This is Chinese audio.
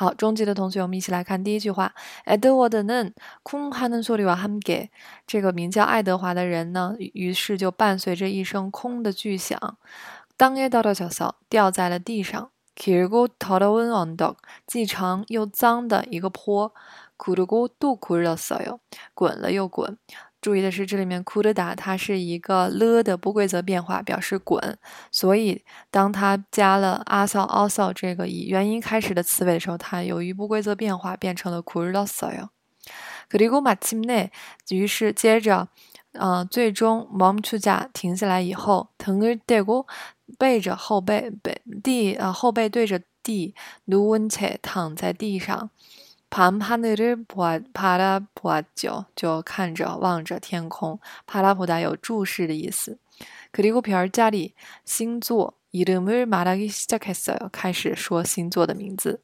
好，中级的同学，我们一起来看第一句话。에드워드는쿵하는소리와함께这个名叫爱德华的人呢，于是就伴随着一声空的巨响，땅에떨어져서掉在了地上。길고더러운언 덕， 既长又脏的一个坡。굴르고또굴렀어 요， 滚了又滚。 注意的是，这里面 could 打它是一个了的不规则变化，表示滚。所以当它加了 also also 这个以元音开始的词尾的时候，它由于不规则变化变成了 could also 哟。그리고마침 내， 于是接着，呃，最终 멈추자停下来以后，등을대고背着后背背地啊后背对着地，누운채躺在地上。 밤하늘을보바라보았 죠， 就看着望着天空。바라보다有注视的意思。그리고별자리星座이름을말하기시작했어 요， 开始说星座的名字。